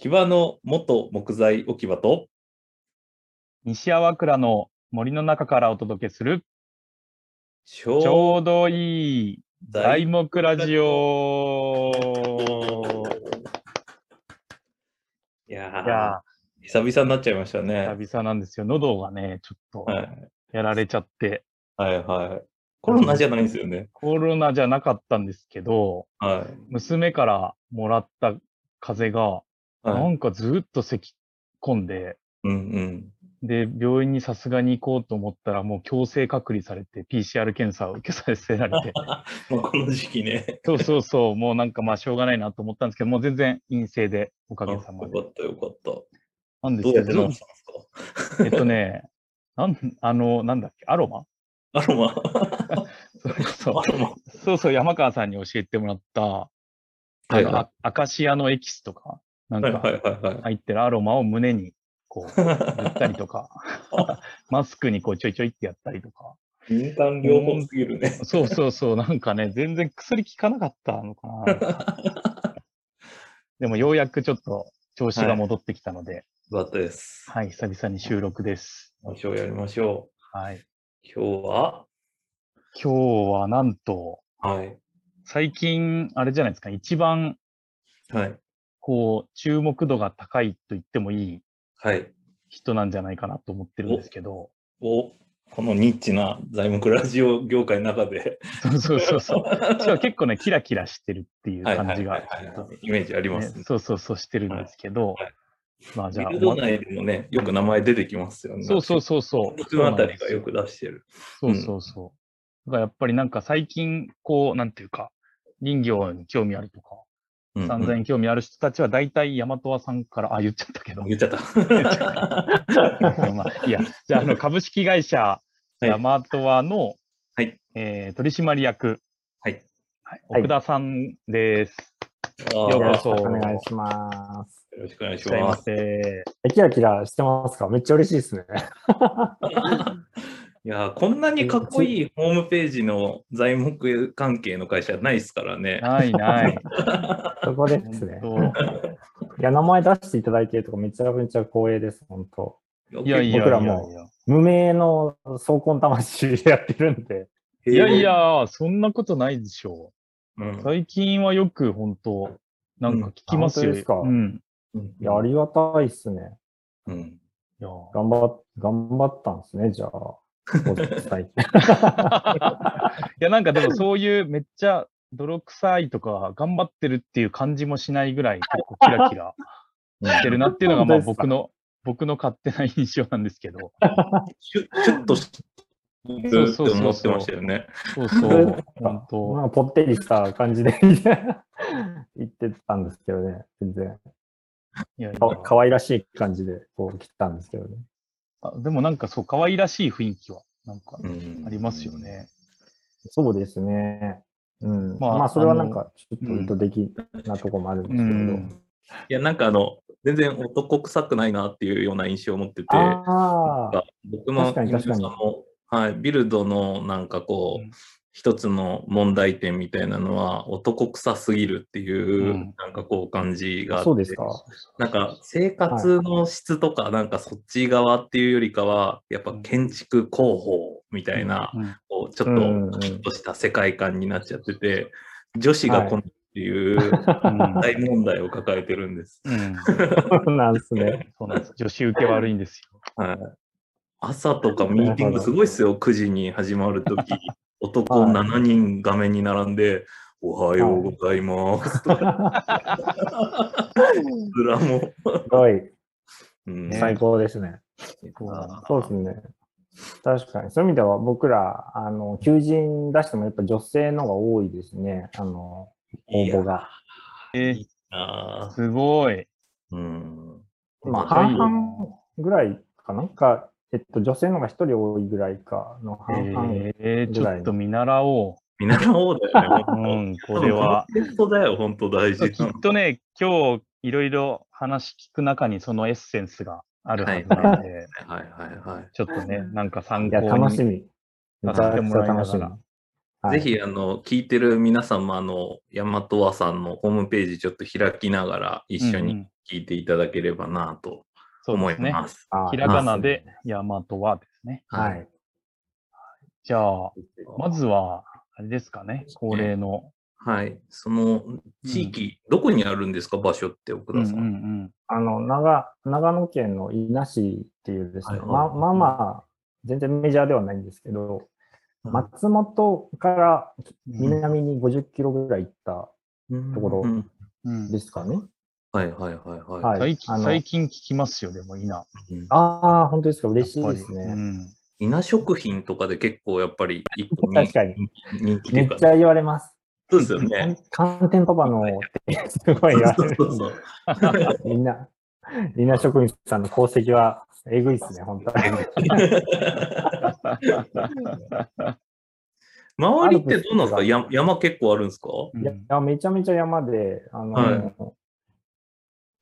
木場の元木材置き場と、西粟倉の森の中からお届けする、ちちょうどいい材木ラジオ。いやいやー、久々になっちゃいましたー、ね。久々なんですよ。喉がね、ちょっとはい、やられちゃって、はい、はい。コロナじゃないんですよね。コロナじゃなかったんですけど、はい。娘からもらった風邪が、は。ないんかずっと咳込んで、うんうん。で、病院にさすがに行こうと思ったら、もう強制隔離されて、PCR 検査を受けさせられて、まあこの時期ね。そうそうそう、もうなんかまあしょうがないなと思ったんですけど、もう全然陰性で、おかあよげさまで。かった、よかった。なんですけどどうやって治、したんですか？えっとね、なん、あの、なんだっけ、アロマ？アロマ？それこそア、ロマ？そうそう、山川さんに教えてもらった、はいはあのアアカシアのエキスとか、なんか。入ってるアロマを胸に、こう、塗ったりとか、マスクにこうちょいちょいってやったりとか。民間療法すぎるね。そうそうそう、なんかね、全然薬効かなかったのかな。でもようやくちょっと調子が戻ってきたので、よかったです。はい、久々に収録です。ましょうやりましょはい。う。今日は？今日はなんと、はい。最近、あれじゃないですか、一番、はい。こう、注目度が高いと言ってもいいはい。人なんじゃないかなと思ってるんですけど、お、このニッチな材木ラジオ業界の中で。そうそうそうそう。しかも結構ね、キラキラしてるっていうはい感じがはいはいはいイメージありますね。ねそうそうそうしてるんですけど、はいまあじゃあ、ビルド内でもね、よく名前出てきますよね。そうそうそうそう。僕のあたりがよく出してる。そうそうそう。だからやっぱりなんか最近、こう、なんていうか、林業に興味あるとか、散々に興味ある人たちは大体大和和さんから、あ、言っちゃったけど。言っちゃった。まあ、いや、じゃあ、あの、株式会社い大和和の、はいえー取締役、はい。はいはい奥田さんです。よようこそよろしくお願いします。よろしくお願いしまます。キラキラしてますか？めっちゃ嬉しいですね。いやー、こんなにかっこいいホームページの材木関係の会社ないですからね。ないない。そこですね。本いや、名前出していただいてるとかめちゃめちゃ光栄です、本当。当いやいやいや僕らも。無名の走魂魂でやってるんで。いやいや、そんなことないでしょうんう。最近はよく本当、なんか聞きますよ。うんですかうん。うんいや、ありがたいっすね。うんいや頑張っ、頑張ったんですね、じゃあ。お伝えていや、なんかでもそういうめっちゃ泥臭いとか頑張ってるっていう感じもしないぐらい結構キラキラしてるなっていうのがまあ僕の、僕の勝手な印象なんですけど。シュシュッとしてるって思ってましたよね。そうそう。本当。なんかぽってりした感じで 言ってたんですけどね、全然。いやいやか可愛らしい感じでこう切ったんですけどね。あでもなんかそう、可愛らしい雰囲気はなんかうんありますよね。そうですね。うん。まあまあ、それはなんか、ちょっと意図的なところもあるんうですけれど。ん。いや、なんかあの、全然男臭くないなっていうような印象を持ってて、あなんあ、か僕も確かに確かにはい、ビルドのなんかこう、うん一つの問題点みたいなのは男臭すぎるっていう、うんなんかこう感じがあってそうですか？なんか生活の質とか、なんかそっち側っていうよりかは、やっぱ建築広報みたいな、うんこうちょっとカッとした世界観になっちゃってて、女子が来ないっていううん大問題を抱えてるんです。うん。そうなんですね。そうなんです。女子受け悪いんですよ。はい、朝とかミーティングすごいっすよ、9時に始まるとき。男はい7人画面に並んで、おはようございます。とか、うらも。すごい、うんね最高ですね。そうですね。確かに。そういう意味では僕ら、あの、求人出してもやっぱ女性の方が多いですね。あの、応募が。えーあーすごい。うん。まあ、半々ぐらいかな？んか、えっと、女性の方が一人多いぐらいかの半々。えー、ちょっと見習お見習おうだよね、う。ん、これは。テストだよ、本当大事きっとね、今日いろいろ話聞く中にそのエッセンスがあるはずなので、はいはいはい。ちょっとね、なんか参いや、考に楽しみ。させてもらいながら楽しみ。はいぜひ、あの、聞いてる皆さんも、あの、ヤマトワさんのホームページちょっと開きながら一緒に聞いていただければなとそうですね。ます。あひらがなで、ヤマトはですね。は。い。じゃあ、まずは、あれですかね、恒例の。はい。その地域、どこにあるんですか、場所って奥うんう田さん。んあの、長、長野県の伊那市っていうですね、はいはいままあまあ、全然メジャーではないんですけど、うん松本からうん。南に50キロぐらい行ったうんところうんうんですかね。はいはいはいはい。はい最近最近聞きますよ、でも、いな。うんああ、本当ですか。嬉しいですね。うん稲食品とかで結構やっぱり一個人確かに。人気めっちゃ言われます。そうですよね。寒天パパのってすごい言われるんで、みんな、みんな職人さんの功績はえぐいですね、本当に。周りってどうなんですか？山山結構あるんですか？うんいや、めちゃめちゃ山で、あの、はい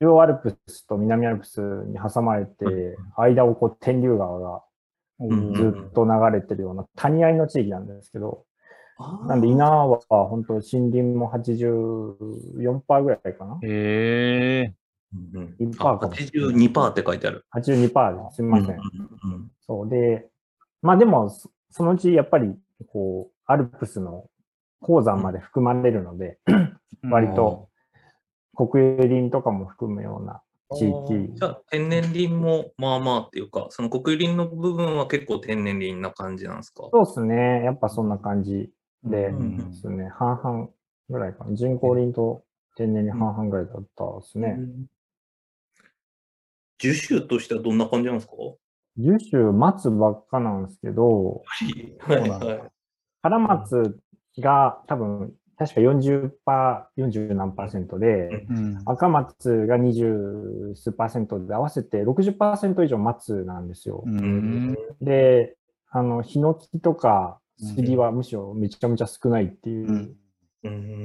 両アルプスと南アルプスに挟まれて、間をこう天竜川がうんずっと流れてるような谷合の地域なんですけど、なんで稲は本当森林も84%ぐらいかなへえ。うんうん1%かもしれない82%って書いてある。?82% ですみません。そうで、まあでも、そそのうちやっぱり、こう、アルプスの鉱山まで含まれるので、割と国有林とかも含むような地域。じゃあ天然林もまあまあっていうか、その国有林の部分は結構天然林な感じなんですか？そうですね。やっぱそんな感じでうん。ですね。半々ぐらいかな。人工林と天然林半々ぐらいだったですね。樹種としてはどんな感じなんですか？樹種松ばっかなんですけど、カラマツが多分、確か40%、40何パーセントで、うん赤松が20数パーセントで合わせて60%以上松なんですよ。うん。で、あの、ヒノキとか杉はむしろめちゃめちゃ少ないっていう、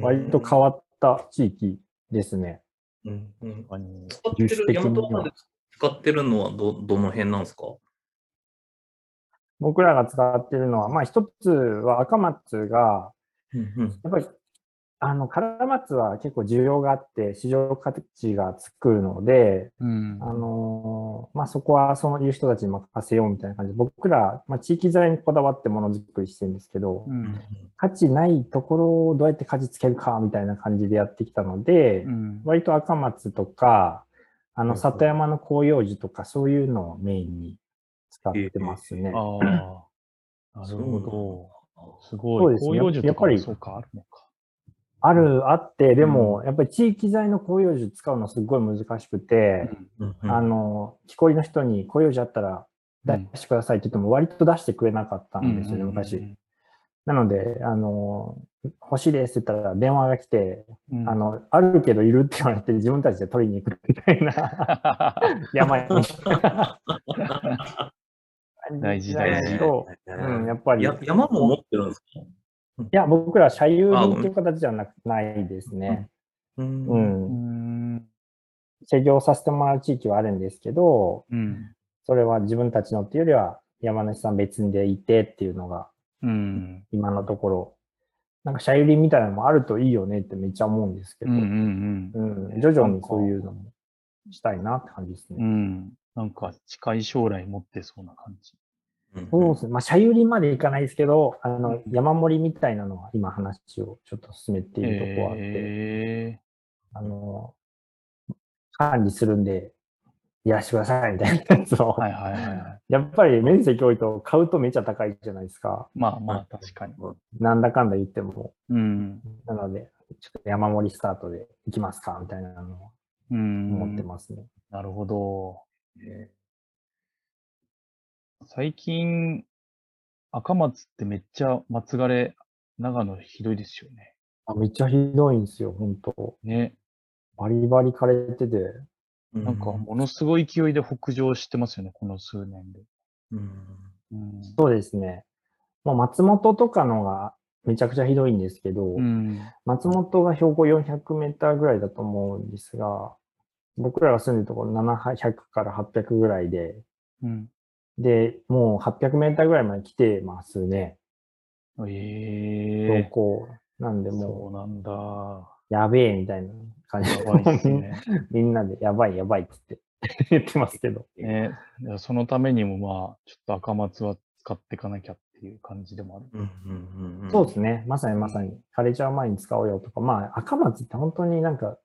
割と変わった地域ですね。うんうん。使ってる、ヤマで使ってるのはどどの辺なんですか？僕らが使ってるのは、まあ一つは赤松が、やっぱり、あの、カラマツは結構需要があって、市場価値がつくので、うん。あのーまあ、そこはそういう人たちに任せようみたいな感じで、僕ら、まあ、地域材にこだわってものづくりしてるんですけど、うん。価値ないところをどうやって価値つけるかみたいな感じでやってきたので、うん。割と赤松とか、あの、里山の広葉樹とかそういうのをメインに使ってますね。ああ、なるほど。すごい。そうですね。広葉樹とやっぱりかもそうか、あるのか。ある、あって、でも、やっぱり地域材の広葉樹使うのすごい難しくて、あの、木こりの人に広葉樹あったら出してくださいって言っても割と出してくれなかったんですよね、昔。なので、あの、欲しいですって言ったら電話が来て、うん。あの、あるけどいるって言われて自分たちで取りに行くみたいな。山に。大事大事。とうん、やっぱり。や山も持ってるんですか？いや、僕ら社有林っていう形じゃなくないですね。ううん。うんん。施業させてもらう地域はあるんですけど、うん。それは自分たちのっていうよりは山梨さん別でいてっていうのがうん。今のところ、なんか社有林みたいなのもあるといいよねってめっちゃ思うんですけど、うん徐々にそういうのもしたいなって感じですうん。うね。ん。なんか近い将来持ってそうな感じ。そうですね。まあ、社有林までいかないですけど、あの、山盛りみたいなのは今話をちょっと進めているとこあって、えあの、管理するんで、やらしてくださいみたいなやつを、ーはいはいはいはい。やっぱり面積多いと買うとめっちゃ高いじゃないですか。まあまあ、確かに。なんだかんだ言っても。うん。なので、ちょっと山盛りスタートで行きますかみたいなのをうん。思ってますね。なるほど。ね最近、赤松ってめっちゃ松枯れ、長野ひどいですよね。あめっちゃひどいんですよ、本当ね。バリバリ枯れてて。なんか、ものすごい勢いで北上してますよね、この数年で。うんうん。そうですね。もう松本とかのがめちゃくちゃひどいんですけど、うん。松本が標高400メーターぐらいだと思うんですが、僕らが住んでるところ700から800ぐらいで、うん。で、もう800メーターぐらいまで来てますね。ええ投稿。なんでそもうなんだ。う、やべえみたいな感じやばいっすね。みんなでやばいやばいっつって 言ってますけど。ねいやそのためにもまあ、ちょっと赤松は使っていかなきゃっていう感じでもある。うんうんうんうんそうですね。まさにまさに。枯れちゃう前に使おうよとか。まあ、赤松って本当になんか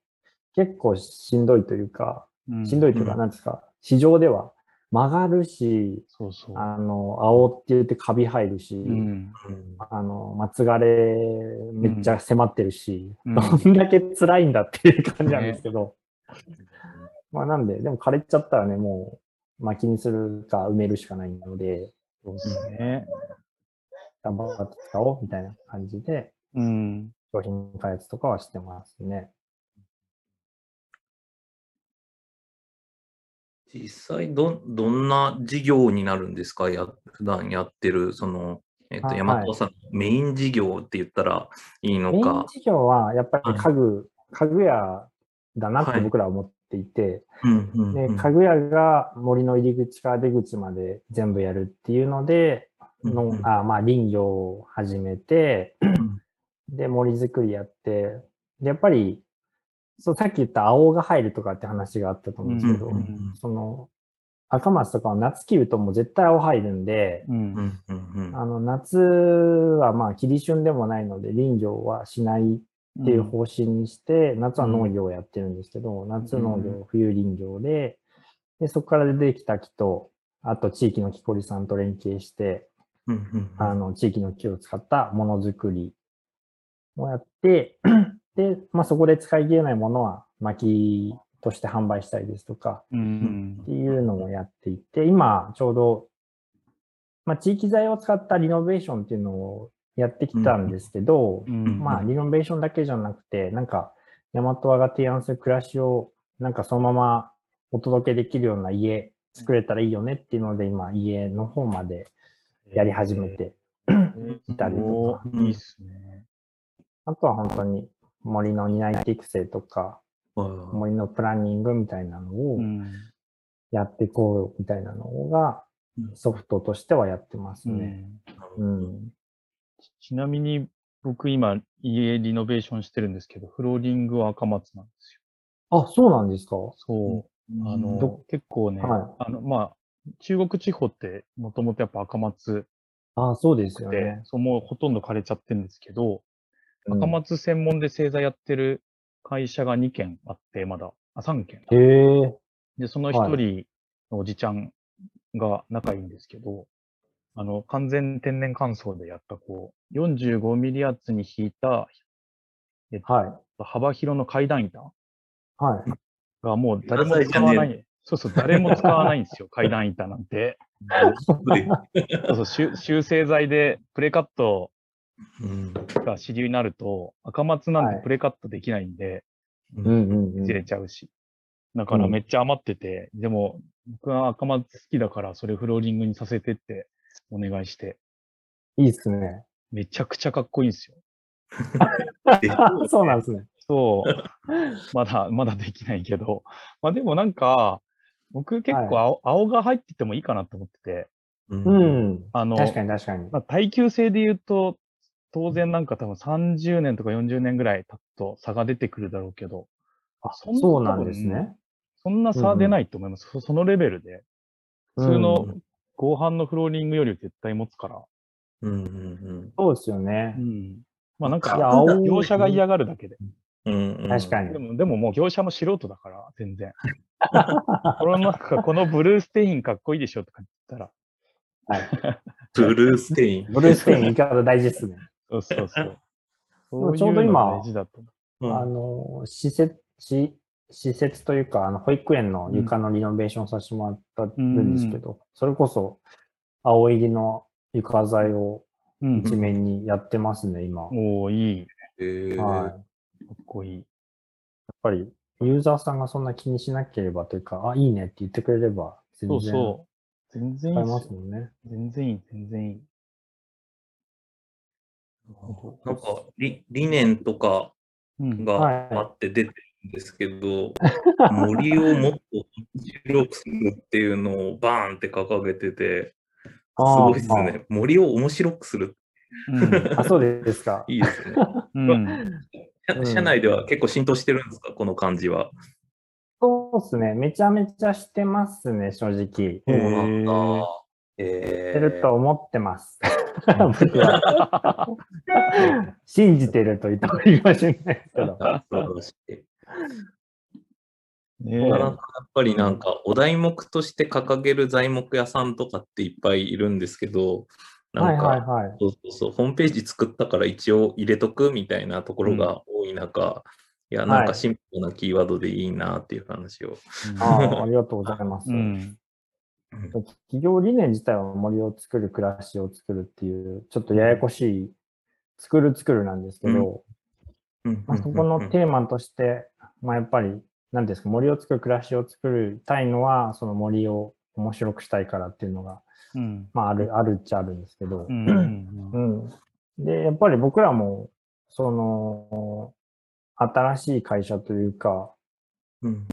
結構しんどいというか、うんしんどいというか、うんなんですか、市場では曲がるし、そうそう。あの、青って言ってカビ入るし、うん。うんあの、松枯れめっちゃ迫ってるし、うんどんだけ辛いんだっていう感じなんですけど、まあなんで、でも枯れちゃったらね、もう薪にするか埋めるしかないので、そうですね。頑張って使おうみたいな感じで、うん。商品開発とかはしてますね。実際ど、どんな事業になるんですか？や、普段やってる、その、えっと、あ山本さん、メイン事業って言ったらいいメインのか。事業はやっぱりはい。家具、家具屋だなってはい僕らは思っていて、でうん。家具屋が森の入り口から出口まで全部やるっていうので、のあまあ林業を始めて、で森作りやって、でやっぱりそうさっき言った青が入るとかって話があったと思うんですけど、うんうんその赤松とかは夏切るともう絶対青入るんで、うん。うんうんうんあの夏はまあ切り旬でもないので林業はしないっていう方針にして、夏は農業をやってるんですけど、夏農業、冬林業で、で、そこから出てきた木と、あと地域の木こりさんと連携して、うんうん。あの、地域の木を使ったものづくりをやって、で、まあそこで使い切れないものは薪として販売したりですとか、うんっていうのをやっていて、今ちょうど、まあ地域材を使ったリノベーションっていうのをやってきたんですけど、うん。まあ、リノベーションだけじゃなくて、なんか、大和和が提案する暮らしを、なんかそのままお届けできるような家作れたらいいよねっていうので、今、家の方までやり始めていたりとか、おいいっすね。あとは本当に森の担い手育成とか、はい森のプランニングみたいなのをうん。やっていこうよみたいなのがうんソフトとしてはやってますね。うんうん。ちなみに、僕今、家リノベーションしてるんですけど、フローリングは赤松なんですよ。あ、そうなんですか？そう。あのど、結構ね、はいあの、まあ、中国地方ってもともとやっぱ赤松あ、そうですよで、ね。そうもうほとんど枯れちゃってるんですけど、うん赤松専門で製材やってる会社が2軒あって、まだ、あ、3軒。へえ。で、その一人のおじちゃんが仲いいんですけど、あの、完全天然乾燥でやった、こう、45ミリ圧に引いた、えっと、はい。幅広の階段板はい。がもう誰も使わない。そうそう、誰も使わないんですよ、階段板なんて。そうそう修、修正剤でプレカットうんが主流になると、赤松なんはいてプレカットできないんで、うんうんうん。ずれちゃうし。だからうんめっちゃ余ってて、でも僕は赤松好きだからそれフローリングにさせてってお願いして、いいっすね。めちゃくちゃかっこいいんですよ。そうなんですね。そう。まだ、まだできないけど。まあでもなんか、僕結構青,、青が入っててもいいかなと思ってて、うんうん。あの、確かに確かに。まあ、耐久性で言うと、当然なんか多分30年とか40年ぐらい経つと差が出てくるだろうけど、あそんなそうなんですね。そんな差出ないと思います。そそのレベルで。普通の合板のフローリングより絶対持つから。うんうんそうですよねう。ん。まあなんいやか、青業者が嫌がるだけで。うんうんうん確かにで。も、でももう業者も素人だから、全然。このなんか、このブルーステインかっこいいでしょとか言ったら、ブルーステイン。ブルーステイン言い方大事ですね。そうそうそう。もそうちょうど今あの、施設、し施設というか、あの、保育園の床のリノベーションさせてもらったんですけど、それこそ、青入りの床材をう。うん一面にやってますね、今。おおいい。はい。やっっこいい。ぱり、ユーザーさんがそんな気にしなければというか、あ、いいねって言ってくれれば、全そう然そう。全然いいっすよ。すもんね。全然いい、全然いい。なんか理、理念とかうん。があって出てるんですけど、森をもっと面白くするっていうのをバーンって掲げてて、すごいですね。森を面白くする。うんあ、そうですか。いいですね。うん 社社内では結構浸透してるんですか、この感じは。そうですね。めちゃめちゃしてますね、正直。そうなんだ。えしてると思ってます。僕は。信じてると言った方がいいかもしれないですけど。ねやっぱりなんかお題目として掲げる材木屋さんとかっていっぱいいるんですけど、はないんか、はいはい。そうそうそう、ホームページ作ったから一応入れとくみたいなところが多い中、いや、なんかシンプルなキーワードでいいなっていう話を。ああありがとうございます。うん企業理念自体は森を作る、暮らしを作るっていう、ちょっとややこしい、作る作るなんですけど、まあ、そこのテーマとして、まあ、やっぱり、なんていうんですか、森を作る、暮らしを作りたいのは、その森を面白くしたいからっていうのが、うん。まあ、ある、あるっちゃあるんですけど、うんうん。うん。で、やっぱり僕らも、その、新しい会社というか、うん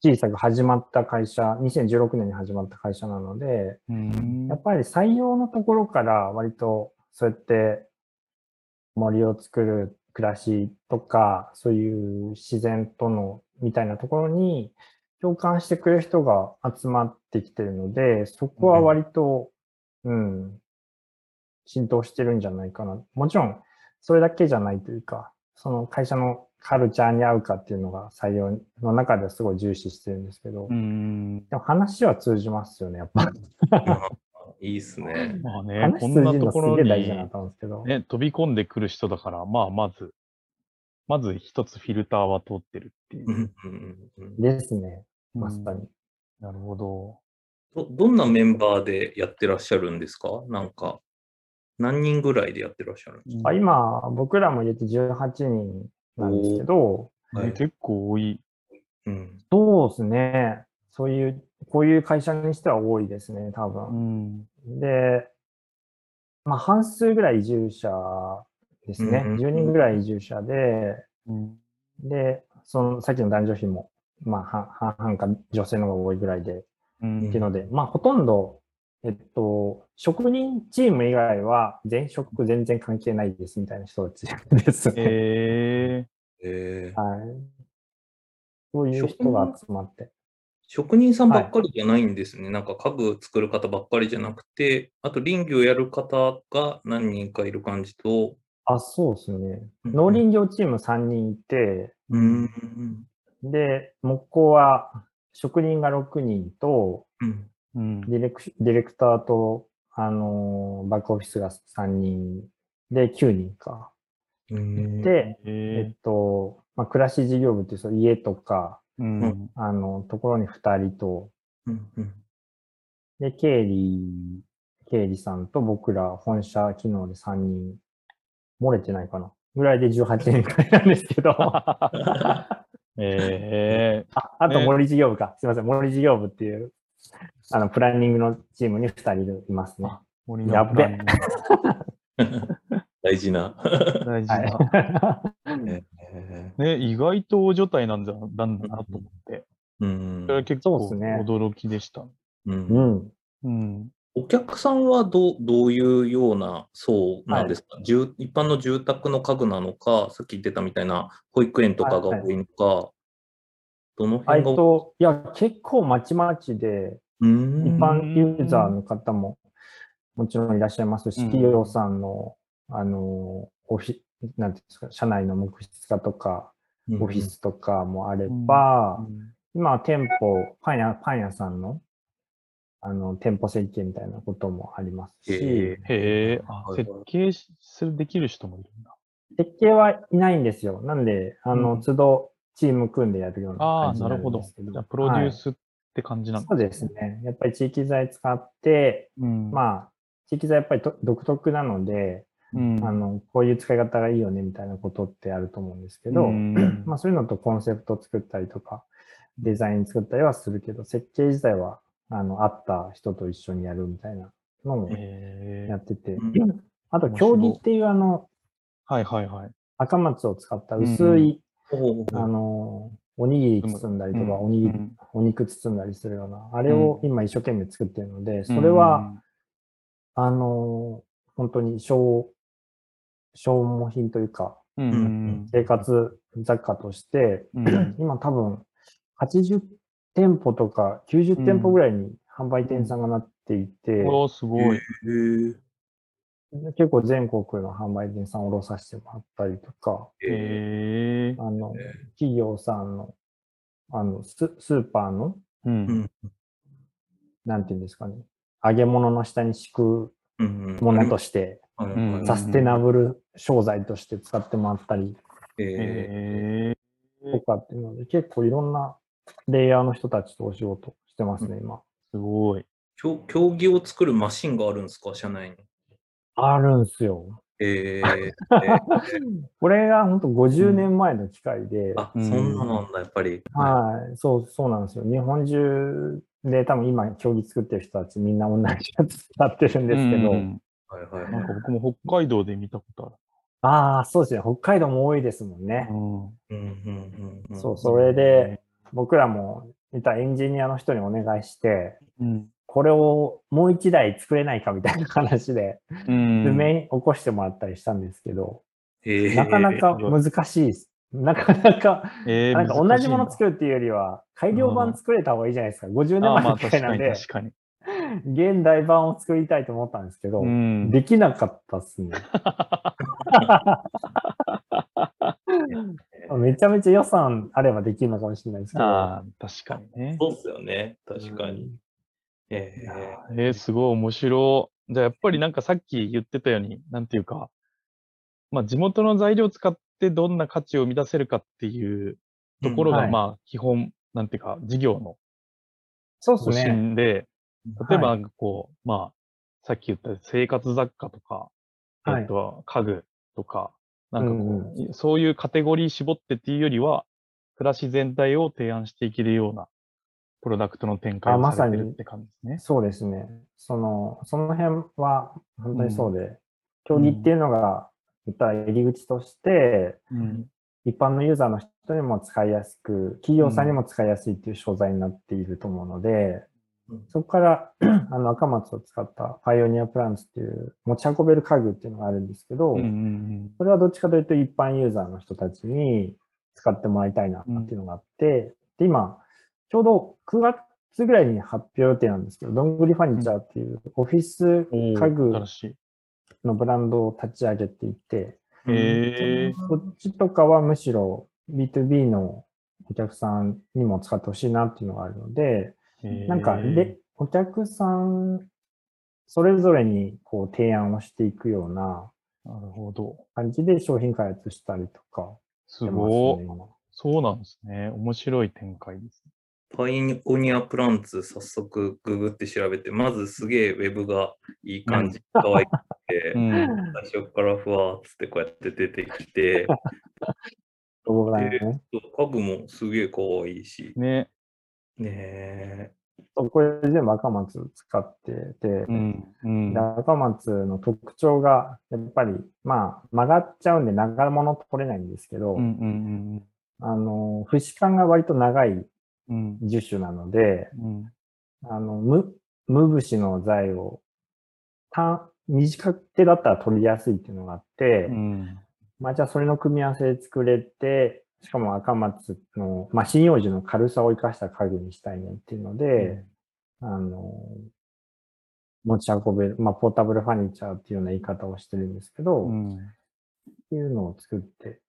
小さく始まった会社、2016年に始まった会社なので、うんやっぱり採用のところから割とそうやって森を作る暮らしとか、そういう自然とのみたいなところに共感してくれる人が集まってきてるので、そこは割と、うん、浸透してるんじゃないかな。もちろん、それだけじゃないというか、その会社のカルチャーに合うかっていうのが採用の中ではすごい重視してるんですけど、うんでも話は通じますよね、やっぱ。いいっすね。まあね、話こんな通じるのすところにげえ大事だなと思うんですけど。ね、飛び込んでくる人だから、まあ、まず、まず一つフィルターは通ってるっていうですね、うんまさに。なるほど。どどんなメンバーでやってらっしゃるんですか？なんか、何人ぐらいでやってらっしゃるんですあ今、僕らも入れて18人なんですけど、か、はいね結構多い。うんそうですね。そういう、こういう会社にしては多いですね、多う分。ん。で、まあ、半数ぐらい移住者ですね。うんうん10人ぐらい移住者で、うん。で、その、さっきの男女比も、まあ、半半々か女性の方が多いぐらいで、うんっていうので、まあ、ほとんど、えっと、職人チーム以外は、前職全然関係ないですみたいな人たちですね。ええーはい。そういう人が集まって。職人さんばっかりじゃないんですね。なんか家具作る方ばっかりじゃなくて、あと林業やる方が何人かいる感じと、あ、そうですね。うん農林業チーム3人いて、うん、で、木工は職人が6人と、うん、うん。ディレクディレクターと、あのーバックオフィスが3人で9人か。うん、で、ええっと、まあ、暮らし事業部っていうその家とか、ーうん。あの、ところに2人と、うん、うん、で、経理、経理さんと僕ら本社機能で3人、漏れてないかな。ぐらいで18人くらいなんですけど、あ、えあとね。森事業部か。すいません、森事業部っていう、あの、プランニングのチームに2人いますね。ー、森のやっべプランニン大事な。グ大事な。ね、意外と大所帯なんだなんだなと思って。ーうんそれは結構驚きでした。うんい。うん。うん。お客さんはどうどういうような層なんですか、住一般の住宅の家具なのか、さっき言ってたみたいな保育園とかが多いのか、どのあえっ辺が、と、いや、結構まちまちで、うん一般ユーザーの方ももちろんいらっしゃいますし、うん企業さんの、あの、オフィなんていうんですか、社内の木質化とか、オフィスとかもあれば、今は店舗、パン屋、パン屋さんの、あの、店舗設計みたいなこともありますし、へえ設計しするできる人もいるんだ。設計はいないんですよ。なんで、あの、うん都度チーム組んでやるようなああ、感じにななるほど。るんですけど。じゃあ、プロデューはいスって感じなんそうですね。やっぱり地域材使って、うん。まあ、地域材やっぱりと独特なので、うん、あの、こういう使い方がいいよねみたいなことってあると思うんですけど、うん。まあそういうのとコンセプト作ったりとか、デザイン作ったりはするけど、設計自体は、あの、会った人と一緒にやるみたいなのもやってて、うん。あと、競技っていうあの、はいはいはい。赤松を使った薄い、ほうあの、おにぎり包んだりとか、うん。おにぎり、うん。お肉包んだりするような、あれを今一生懸命作ってるので、それうは、んあの、本当に消、消耗品というか、うんうん生活雑貨として、うん今多分80店舗とか90店舗ぐらいに販売店さんがなっていて、おーすごい。結構全国の販売店さんを卸させてもらったりとか、へえ。あのえ、企業さんの、あの、ススーパーの、う。うんんなんていうんですかね、揚げ物の下に敷くうんものとして、サステナブル商材として使ってもらったりえ。とかっていうので、結構いろんなレイヤーの人たちとお仕事してますね、今。すごい。競競技を作るマシンがあるんですか、社内に？あるんすよ。え これが本当50年前の機械で、あ、そんななんだ、やっぱり。はい、そう、そうなんですよ。日本中で多分今競技作ってる人たちみんな同じやつ使ってるんですけど、うんはいはいなんか僕も北海道で見たことああ、そうですね。北海道も多いですもんねあ。る。うん。うんうんうんそう、それで、僕らもいたエンジニアの人にお願いして、うん。これをもう一台作れないかみたいな話で、うん。図面起こしてもらったりしたんですけど、えーなかなか難しいです。なかなか、えーなんか同じものる作るっていうよりは、改良版作れた方がいいじゃないですか。50年あー前のまあ確か機械なんで、に確かに。現代版を作りたいと思ったんですけど、うん。できなかったっすね。めちゃめちゃ予算あればできるのかもしれないですけど。ああ、確かにね。そうっすよね。確かに。うんえーーえーすごい面白い。じゃあやっぱりなんかさっき言ってたように、なんていうか、まあ地元の材料を使ってどんな価値を生み出せるかっていうところが、うんはいまあ基本、なんていうか、事業の方そうですね。針で、例えばはなんかこう、まあ、さっき言った生活雑貨とか、はいえっと、家具とか、なんかこう、うんそういうカテゴリー絞ってっていうよりは、暮らし全体を提案していけるようなプロダクトの展開をあまされてるって感じですね。そうですね。その、その辺は本当にそうで、競技っていうのが、言ったら入り口として、うん。一般のユーザーの人にも使いやすく、企業さんにも使いやすいっていう商材になっていると思うので、うんそこから あの赤松を使ったパイオニアプランツっていう持ち運べる家具っていうのがあるんですけど、うんうんそれはどっちかというと一般ユーザーの人たちに使ってもらいたいなっていうのがあって、で、今、ちょうど9月ぐらいに発表予定なんですけど、どんぐりファニチャーっていうオフィスうん。家具。のブランドを立ち上げていて、へえ。そっちとかはむしろ B2B のお客さんにも使ってほしいなっていうのがあるので、なんか、で、お客さんそれぞれにこう提案をしていくようななるほど。感じで商品開発したりとかすごい。そうなんですね。面白い展開です。パイオニアプランツ、早速ググって調べて、まずすげえウェブがいい感じ、可愛くて、うん。最初からふわーっつってこうやって出てきて、そうだね。家具もすげえ可愛いし、ね。ねえ。そうこれ全部赤松使ってて、うん。うんで。赤松の特徴が、やっぱり、まあ、曲がっちゃうんで長物取れないんですけど、うんうんあの、節感が割と長いうん。樹種なので、うん。あの、無、無節の材を、短、短手だったら取りやすいっていうのがあって、うん。まあじゃあそれの組み合わせで作れて、しかも赤松の、まあ針葉樹の軽さを生かした家具にしたいねっていうので、あの、持ち運べる、まあポータブルファニチャーっていうような言い方をしてるんですけど、っうん。ていうのを作って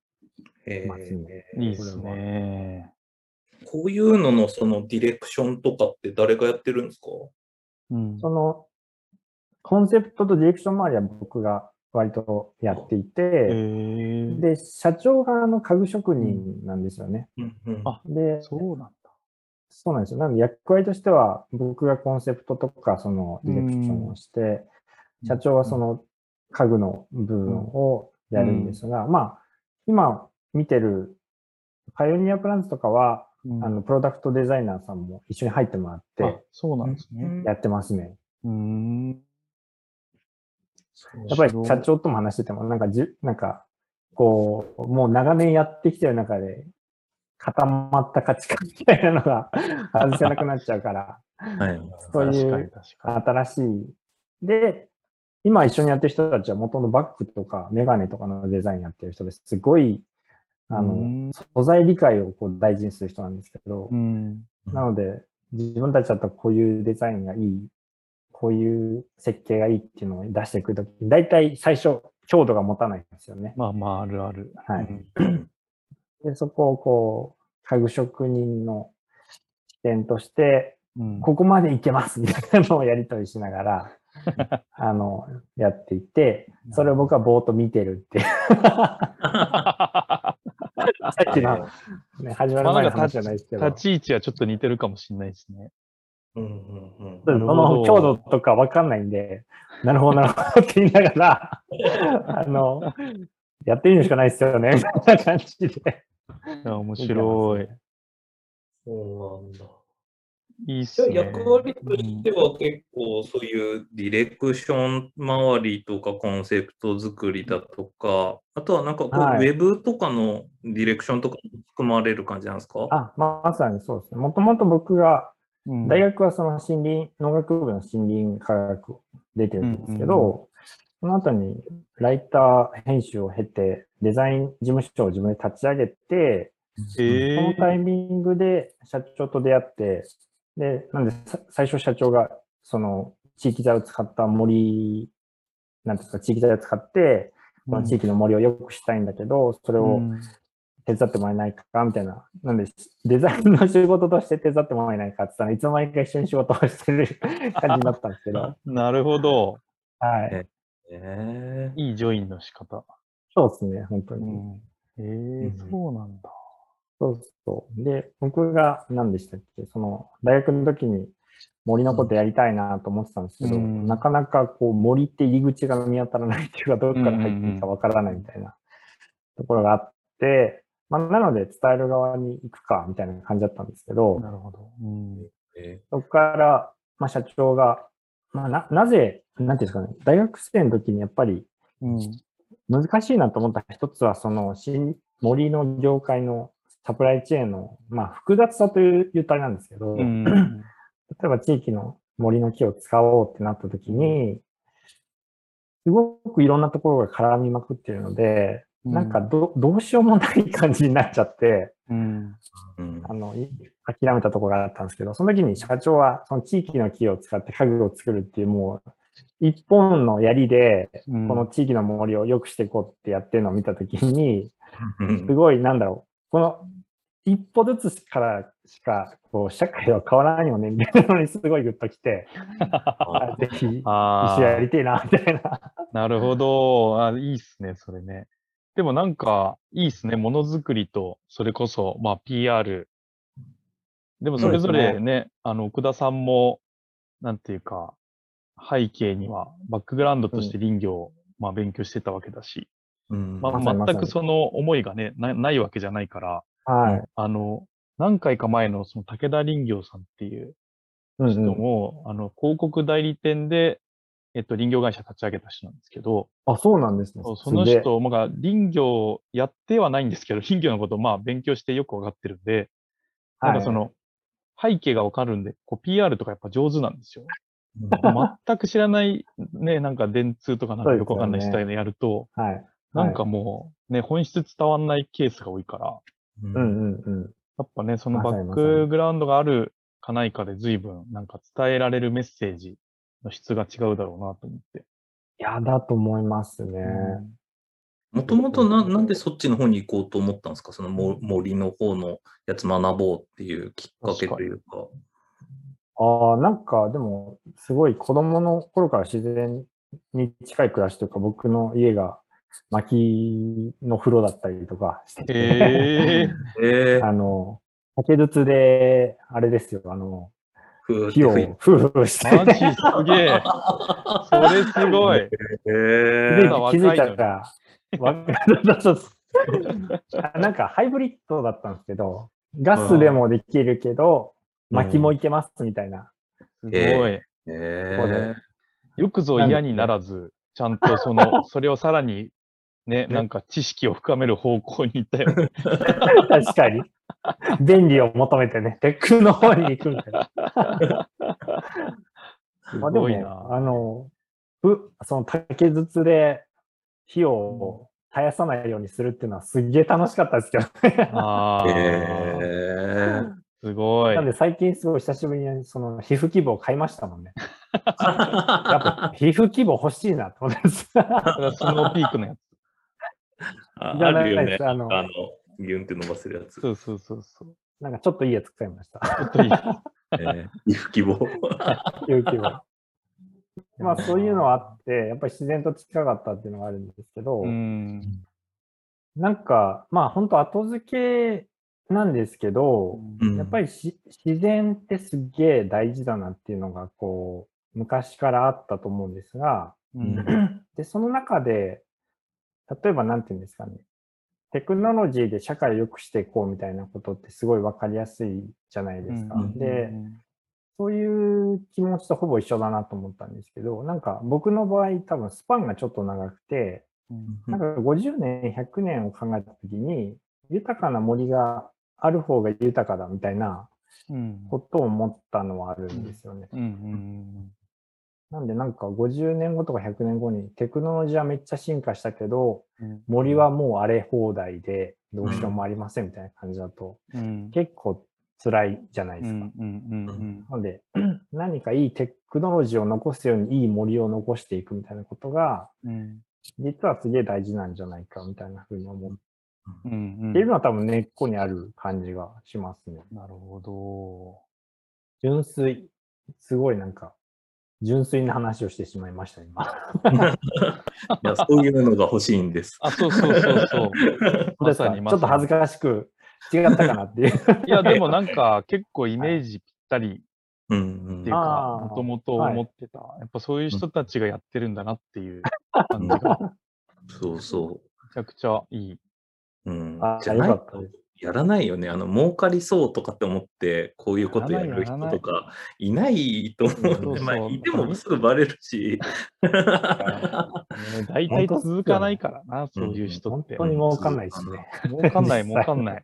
えますね。ーいいですね。こういうののそのディレクションとかって誰がやってるんですか？うん。その、コンセプトとディレクション周りは僕が割とやっていへて、え。で、社長があの家具職人なんですよね。うんうんあで、そうなんだ。そうなんですよ。なので役割としては、僕がコンセプトとかそのディレクションをして、社長はその家具の部分をやるんですが、まあ、今見てるパイオニアプランツとかは、うんあの、プロダクトデザイナーさんも一緒に入ってもらっあて、そうなんですね。やってますね。うーん。やっぱり社長とも話してても、なんかじゅ、なんか、こう、もう長年やってきてる中で、固まった価値観みたいなのが 外せなくなっちゃうから、はい。そういう。新しい。で、今一緒にやってる人たちは元のバッグとかメガネとかのデザインやってる人です。すごい、あの、うん素材理解をこう大事にする人なんですけど、うん。なので、自分たちだったらこういうデザインがいい、こういう設計がいいっていうのを出してくるときに、大体最初、強度が持たないんですよね。まあまあ、あるある。はいうん で、そこをこう、家具職人の視点として、うん。ここまでいけますみたいなのをやり取りしながら、あの、やっていて、それを僕はぼーっと見てるっていう。さっきの、ね、始まる前の話じゃないですけど、立ち位置はちょっと似てるかもしれないですね。うんうんうんそなるほどの強度とかわかんないんで、なるほど、なるほどって言いながら、あの、やってみるしかないですよね、みたいな感じで。いや面白い。そうなんだ。いいっすね。役割としては結構そういうディレクション周りとかコンセプト作りだとか、あとはなんかこう、はいウェブとかのディレクションとかも含まれる感じなんですか？あ、ままさにそうですね。もともと僕が、うん。大学はその森林、農学部の森林科学を出てるんですけど、うんうんその後にライター編集を経て、デザイン事務所を自分で立ち上げて、えそのタイー、ミングで社長と出会って、で、なんでさ最初社長がその地域材を使った森、なんですか、地域材を使って、この地域の森を良くしたいんだけど、それをうん手伝ってもらえないかみたいな。なんで、デザインの仕事として手伝ってもらえないかって言ったらいつの間にか一緒に仕事をしてる感じになったんですけど、なるほど。はい。えいいジョインの仕方。そうですね、本当に。うん、えーうんそうなんだ。そうそう。で、僕が何でしたっけ、その、大学の時に森のことやりたいなと思ってたんですけど、うんなかなかこう森って入り口が見当たらないっていうか、どこから入っていいかわからないみたいなところがあって、まあ、なので伝える側に行くか、みたいな感じだったんですけど、なるほど。うん。えそこから、まあ、社長が、まあ、な、なぜ、なんていうんですかね、大学生の時にやっぱりうん。難しいなと思った一つは、その、新、森の業界のサプライチェーンの、まあ、複雑さという言ったらなんですけど、うん。例えば地域の森の木を使おうってなった時に、すごくいろんなところが絡みまくってるので、なんかどどうしようもない感じになっちゃって、うん。うん。あの、い諦めたところがあったんですけど、その時に社長はその地域の木を使って家具を作るっていうもう、一本の槍で、うん。この地域の森を良くしていこうってやってるのを見た時に、うん。すごい、なんだろう、この一歩ずつからしか、こう、社会は変わらないよね、みたいなのにすごいグッときて、あぜひ、一緒やりてえな、みたいな。なるほど。あいいっすね、それね。でもなんか、いいっすね。ものづくりと、それこそ、まあ、PR。でもそれぞそうですれね、あの、奥田さんも、なんていうか、背景には、バックグラウンドとして林業を、まあ、勉強してたわけだし、うんまあ、まさにまさに全くその思いがね、なないわけじゃないから、はい。あの、何回か前のその武田林業さんっていう人うんうん、も、あの、広告代理店で、えっと、林業会社立ち上げた人なんですけど、あ、そうなんですね。その人、まあ、林業やってはないんですけど、林業のことをまあ勉強してよくわかってるんで、なんかその、背景がわかるんで、こう PR とかやっぱ上手なんですよ。全く知らないね、なんか電通とかなんかよくわかんないそうでやると、はい。はい。なんかもうね、本質伝わんないケースが多いから、うんうんうんうん。やっぱね、そのバックグラウンドがあるかないかで随分なんか伝えられるメッセージの質が違うだろうなと思って。いや、だと思いますね。もともとななんでそっちの方に行こうと思ったんですか？そのも森の方のやつ学ぼうっていうきっかけというか。ああ、なんか、でも、すごい子供の頃から自然に近い暮らしというか、僕の家が薪の風呂だったりとかしてて、へええ ー、あの、竹筒で、あれですよ、あの、ふー火をふーふうふうして、マジすげえ。それすごい。え気ーづい気づいたら、わそうそうあなんかハイブリッドだったんですけど、ガスでもできるけど、うん薪もいけますみたいな。すごい。えここえでよくぞ嫌にならず、ちゃんとその、それをさらに、ね、なんか知識を深める方向に行ったよね。確かに。便利を求めてね、テックの方に行くみたいな。すまあでもね、ごいな。あの、ぶその竹筒で火を絶やさないようにするっていうのはすっげえ楽しかったですけどね。ああ、へーすごいなん。で最近すごい久しぶりにその皮膚規模を買いましたもんね。やっぱ皮膚規模欲しいなと思ってます。スノーピークのやつ。ああるよね。あのあの、ギュンって伸ばせるやつ。そうそうそうそう。なんかちょっといいやつ買いました。ちょっといい。えー、衣服希望。皮膚規模。まあそういうのはあって、やっぱり自然と近かったっていうのがあるんですけど、うん。なんかまあ本当後付けなんですけど、うんやっぱりし自然ってすっげえ大事だなっていうのがこう昔からあったと思うんですが、うん。で、その中で、例えばなんていうんですかね、テクノロジーで社会を良くしていこうみたいなことってすごいわかりやすいじゃないですか。うんで、そういう気持ちとほぼ一緒だなと思ったんですけど、なんか僕の場合多分スパンがちょっと長くて、うんなんか50年、100年を考えたときに、豊かな森がある方が豊かだみたいなうん。ことを思ったのはあるんですよね。うんうんなんでなんか50年後とか100年後にテクノロジーはめっちゃ進化したけど、うん。森はもう荒れ放題でどうしようもありませんみたいな感じだと、うん。結構辛いじゃないですか。なので、何かいいテクノロジーを残すようにいい森を残していくみたいなことが、うん。実はすげえ大事なんじゃないかみたいなふうに思っ。ているのは多分根っこにある感じがしますね。なるほど。純粋、すごいなんか、純粋な話をしてしまいました、今。いや、そういうのが欲しいんです。あ、そうそうそうそう。まさにちまさにょっと恥ずかしく違ったかなっていう。いや、でもなんか結構イメージぴったりうんっていううん。か、もともと思ってた。やっぱそういう人たちがやってるんだなっていう感じが、めそうそちゃくちゃいい。う。うんあ。じゃないとよかったです。やらないよね。あの、儲かりそうとかって思って、こういうことやる人とかいないと思うんで、そうそうまあ、いてもすぐバレるし。ね、大体続かないからな、そういう人って。本当に儲かんないですね。儲かんない、儲かんない。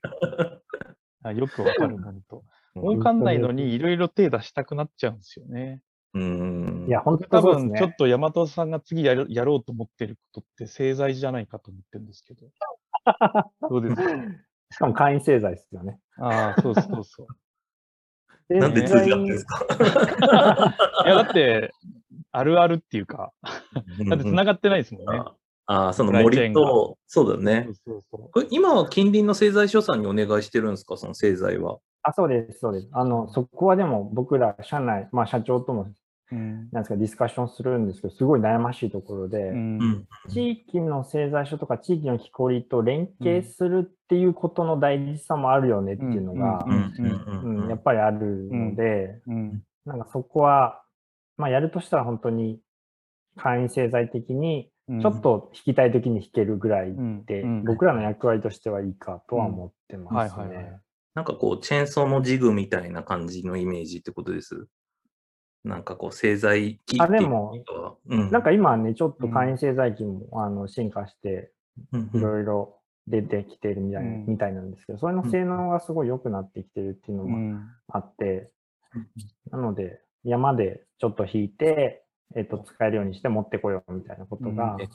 あよくわかる、本当。儲かんないのに、いろいろ手出したくなっちゃうんですよね。うん。いや、本多当そうです分、ちょっね。と大和さんが次やるやろうと思ってることって製剤じゃないかと思ってるんですけど。どうですか？しかも会員製剤ですよね。ああ、そうそうそう。で なんで通じ合ってんですか？いや、だって、あるあるっていうか、だって繋がってないですもんね。ああ、その森と、そうだねそう。そうそこれ今は近隣の製材所さんにお願いしてるんですか、その製材は。あ、そうです、そうです。あの、そこはでも僕ら社内、まあ社長とも。なんですか、ディスカッションするんですけど、すごい悩ましいところで。地域の製材所とか地域の木こりと連携するっていうことの大事さもあるよねっていうのがやっぱりあるので、うん。なんかそこは、まあやるとしたら本当に会員製剤的に、うんちょっと弾きたい時に弾けるぐらいで、うん僕らの役割としてはいいかとは思ってますうんはいはいはね。なんかこう、チェーンソーのジグみたいな感じのイメージってことです？なんかこう、製材機あでもうん、なんか今はね、ちょっと会員製剤機も、あの進化して、うんいろいろ出てきてるみたい,、うん。みたいなんですけど、それの性能がすごい良くなってきてるっていうのもうん。あって、うんなので、山でちょっと引いて、えっと、使えるようにして持ってこようみたいなことがえ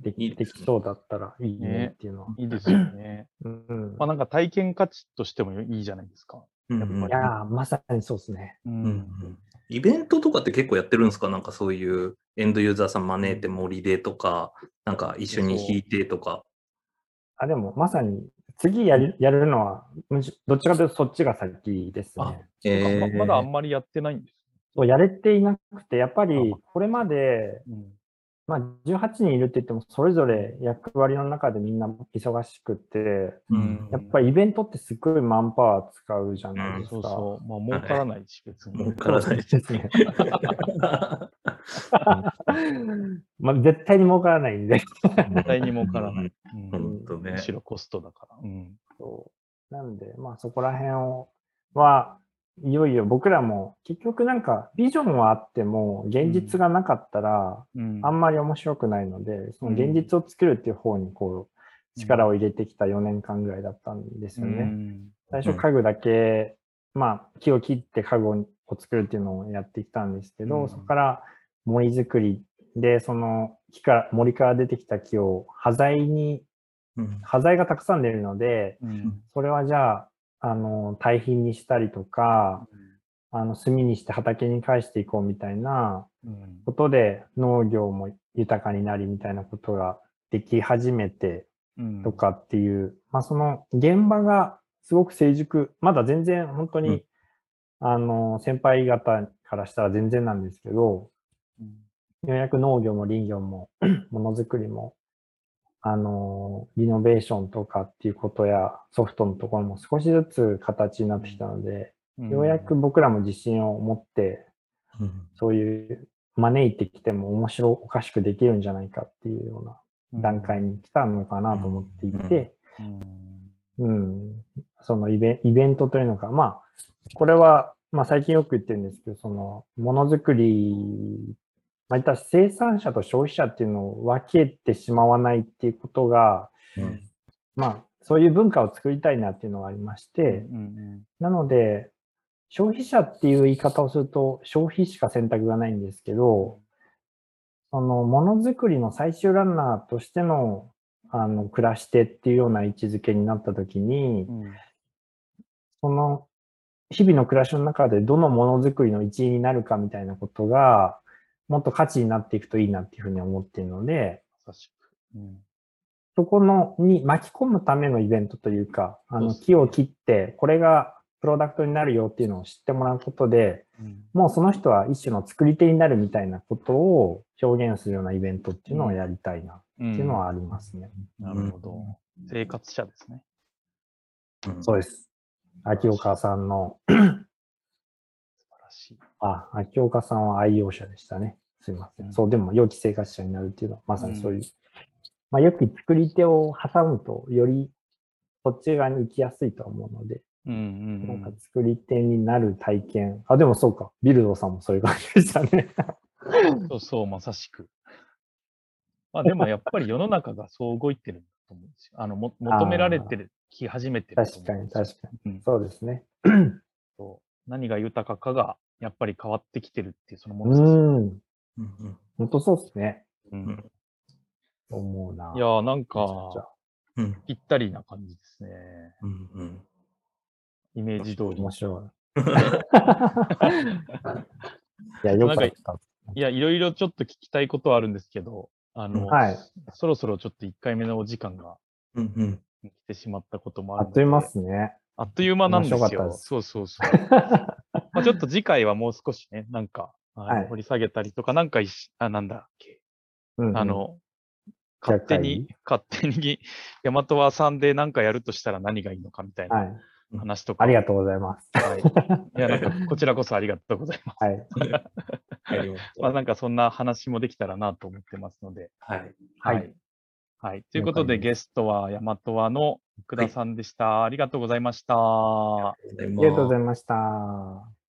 でき,、いいですね。できそうだったらいいねね。っていうのは。いいですよね。うん。まあなんか体験価値としてもいいじゃないですか。うんうん。いやー、まさにそうですね。ううんうんイベントとかって結構やってるんですか？なんかそういうエンドユーザーさん招いて森でとか、なんか一緒に弾いてとか。あ、でもまさに次やるやるのは、むしどっちかというとそっちが先ですあね。えーままだあんまりやってないんです。そうやれていなくて、やっぱりあこれまで、うん。まあ、18人いるって言っても、それぞれ役割の中でみんな忙しくて、うんやっぱりイベントってすっごいマンパワー使うじゃないですか。そうそう。まあ儲からないし、別に。儲からないですね。まあ、絶対に儲からないんで。絶対に儲からない。うん本当ねむしろコストだから。うん。そうなんで、まあそこら辺をは、いよいよ僕らも結局なんかビジョンはあっても現実がなかったらうん。あんまり面白くないので、その現実を作るっていう方にこう力を入れてきた4年間ぐらいだったんですよね。うん。最初家具だけ、まあ木を切って家具を作るっていうのをやってきたんですけど、うん。そこから森作りで、その木から、森から出てきた木を端材に、端材がたくさん出るので、それはじゃあ、あの、堆肥にしたりとか、あの、炭にして畑に返していこうみたいなことで農業も豊かになりみたいなことができ始めてとかっていう、まあその現場がすごく成熟、まだ全然本当に、あの、先輩方からしたら全然なんですけど、ようやく農業も林業も ものづくりも、あの、リノベーションとかっていうことやソフトのところも少しずつ形になってきたので、ようやく僕らも自信を持って、そういう招いてきても面白おかしくできるんじゃないかっていうような段階に来たのかなと思っていて、うん、そのイベイベントというのか、まあ、これは、まあ最近よく言ってるんですけど、そのものづくり、まあ、いった生産者と消費者っていうのを分けてしまわないっていうことが、うん、まあそういう文化を作りたいなっていうのがありまして、うんうん、なので、消費者っていう言い方をすると消費しか選択がないんですけど、そのものづくりの最終ランナーとしてのあの暮らし手っていうような位置づけになったときに、うん、その日々の暮らしの中でどのものづくりの一員になるかみたいなことが、もっと価値になっていくといいなっていうふうに思っているので、うん、そこのに巻き込むためのイベントというか、あの木を切って、これがプロダクトになるよっていうのを知ってもらうことで、うん、もうその人は一種の作り手になるみたいなことを表現するようなイベントっていうのをやりたいなっていうのはありますね。うん、なるほど。生活者ですね。そうです。秋岡さんの。あ、秋岡さんは愛用者でしたね。すいません。そう、でも良き生活者になるっていうのは、まさにそういう。まあ、よく作り手を挟むと、よりそっち側に行きやすいと思うので、うんうん、なんか作り手になる体験。あ、でもそうか。ビルドさんもそういう感じでしたね。そうそう、まさしく。まあでもやっぱり世の中がそう動いてると思うんですよ。あの、も求められてる、き始めてる確かに確かに、うん。そうですね。そう何が豊かかがやっぱり変わってきてるっていうそのものうん。本当そうですね。うん。思うな。いやなんか、ぴったりな感じですね。うんうんイメージ通り。面白い。いや、よかった。いや、いろいろちょっと聞きたいことはあるんですけど、あの、はい、そろそろちょっと1回目のお時間が来てしまったこともあるので、あっという間ですね。あっという間なんですよ。すそうそうそう。まあちょっと次回はもう少しね、なんか、はい、掘り下げたりとか、なんかいし、あ、なんだっけ。うんうん、あの、勝手に、勝手に、ヤマトワさんで何かやるとしたら何がいいのかみたいな。はい話とか。ありがとうございます。はい。いや、なんか、こちらこそありがとうございます。はい。まあ、なんか、そんな話もできたらなと思ってますので。はい。はい。はい。ということで、ゲストは、大和和の福田さんでした、はい。ありがとうございました。ありがとうございました。